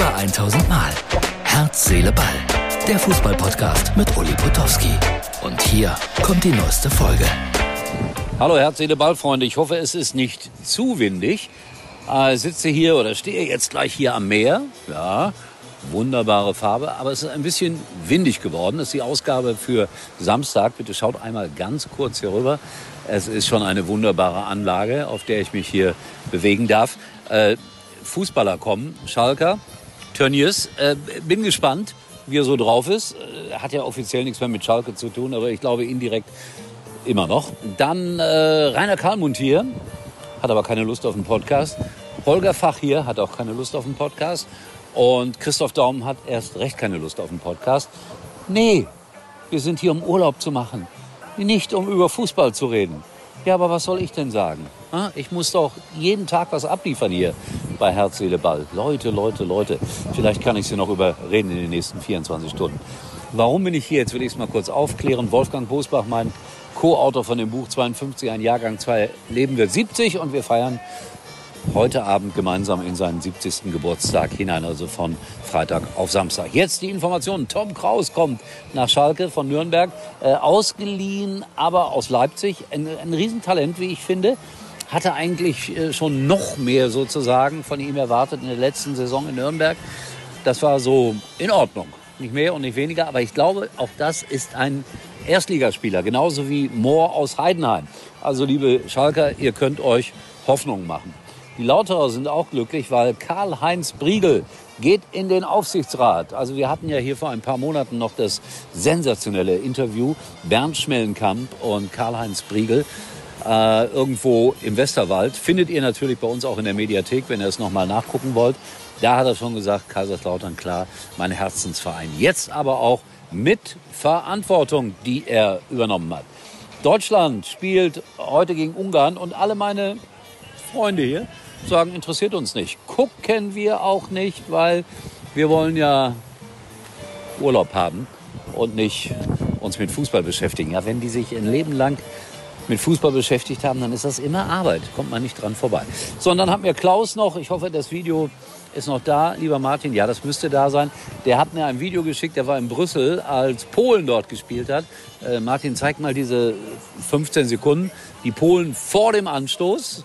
Über 1000 Mal. Herz, Seele, Ball. Der Fußballpodcast mit Uli Potowski. Und hier kommt die neueste Folge. Hallo Herz, Seele, Ball, Freunde. Ich hoffe, es ist nicht zu windig. Ich sitze hier oder stehe jetzt gleich hier am Meer. Ja, wunderbare Farbe, aber es ist ein bisschen windig geworden. Das ist die Ausgabe für Samstag. Bitte schaut einmal ganz kurz hier rüber. Es ist schon eine wunderbare Anlage, auf der ich mich hier bewegen darf. Äh, Fußballer kommen, Schalker, Tönnies. Äh, bin gespannt, wie er so drauf ist. Äh, hat ja offiziell nichts mehr mit Schalke zu tun, aber ich glaube indirekt immer noch. Dann äh, Rainer Kalmund hier, hat aber keine Lust auf den Podcast. Holger Fach hier hat auch keine Lust auf den Podcast. Und Christoph Daum hat erst recht keine Lust auf den Podcast. Nee, wir sind hier, um Urlaub zu machen. Nicht, um über Fußball zu reden. Ja, aber was soll ich denn sagen? Ich muss doch jeden Tag was abliefern hier bei Herz, Seele, Ball. Leute, Leute, Leute. Vielleicht kann ich Sie noch überreden in den nächsten 24 Stunden. Warum bin ich hier? Jetzt will ich es mal kurz aufklären. Wolfgang Bosbach, mein Co-Autor von dem Buch 52, ein Jahrgang 2, Leben wird 70 und wir feiern heute Abend gemeinsam in seinen 70. Geburtstag hinein, also von Freitag auf Samstag. Jetzt die Informationen. Tom Kraus kommt nach Schalke von Nürnberg, äh, ausgeliehen, aber aus Leipzig. Ein, ein Riesentalent, wie ich finde. Hatte eigentlich äh, schon noch mehr sozusagen von ihm erwartet in der letzten Saison in Nürnberg. Das war so in Ordnung. Nicht mehr und nicht weniger, aber ich glaube, auch das ist ein Erstligaspieler, genauso wie Mohr aus Heidenheim. Also liebe Schalker, ihr könnt euch Hoffnung machen. Die Lauterer sind auch glücklich, weil Karl-Heinz Briegel geht in den Aufsichtsrat. Also wir hatten ja hier vor ein paar Monaten noch das sensationelle Interview Bernd Schmellenkamp und Karl-Heinz Briegel äh, irgendwo im Westerwald. Findet ihr natürlich bei uns auch in der Mediathek, wenn ihr es nochmal nachgucken wollt. Da hat er schon gesagt, Kaiserslautern, klar, mein Herzensverein. Jetzt aber auch mit Verantwortung, die er übernommen hat. Deutschland spielt heute gegen Ungarn und alle meine Freunde hier sagen, interessiert uns nicht. Gucken wir auch nicht, weil wir wollen ja Urlaub haben und nicht uns mit Fußball beschäftigen. Ja, wenn die sich ein Leben lang mit Fußball beschäftigt haben, dann ist das immer Arbeit. Kommt man nicht dran vorbei. So, und dann hat mir Klaus noch, ich hoffe, das Video ist noch da, lieber Martin. Ja, das müsste da sein. Der hat mir ein Video geschickt, der war in Brüssel, als Polen dort gespielt hat. Äh, Martin, zeig mal diese 15 Sekunden. Die Polen vor dem Anstoß.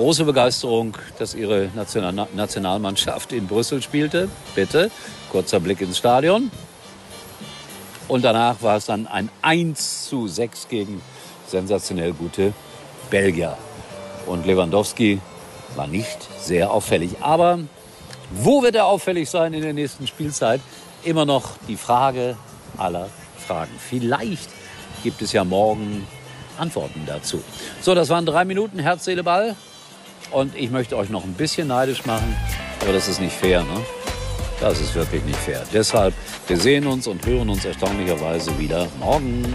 Große Begeisterung, dass ihre Nationalmannschaft in Brüssel spielte. Bitte, kurzer Blick ins Stadion. Und danach war es dann ein 1 zu 6 gegen sensationell gute Belgier. Und Lewandowski war nicht sehr auffällig. Aber wo wird er auffällig sein in der nächsten Spielzeit? Immer noch die Frage aller Fragen. Vielleicht gibt es ja morgen Antworten dazu. So, das waren drei Minuten Herz, Seele, Ball. Und ich möchte euch noch ein bisschen neidisch machen, aber das ist nicht fair, ne? Das ist wirklich nicht fair. Deshalb, wir sehen uns und hören uns erstaunlicherweise wieder morgen.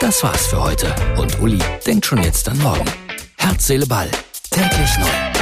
Das war's für heute. Und Uli denkt schon jetzt an morgen. Herz, Seele, Ball. Täglich neu.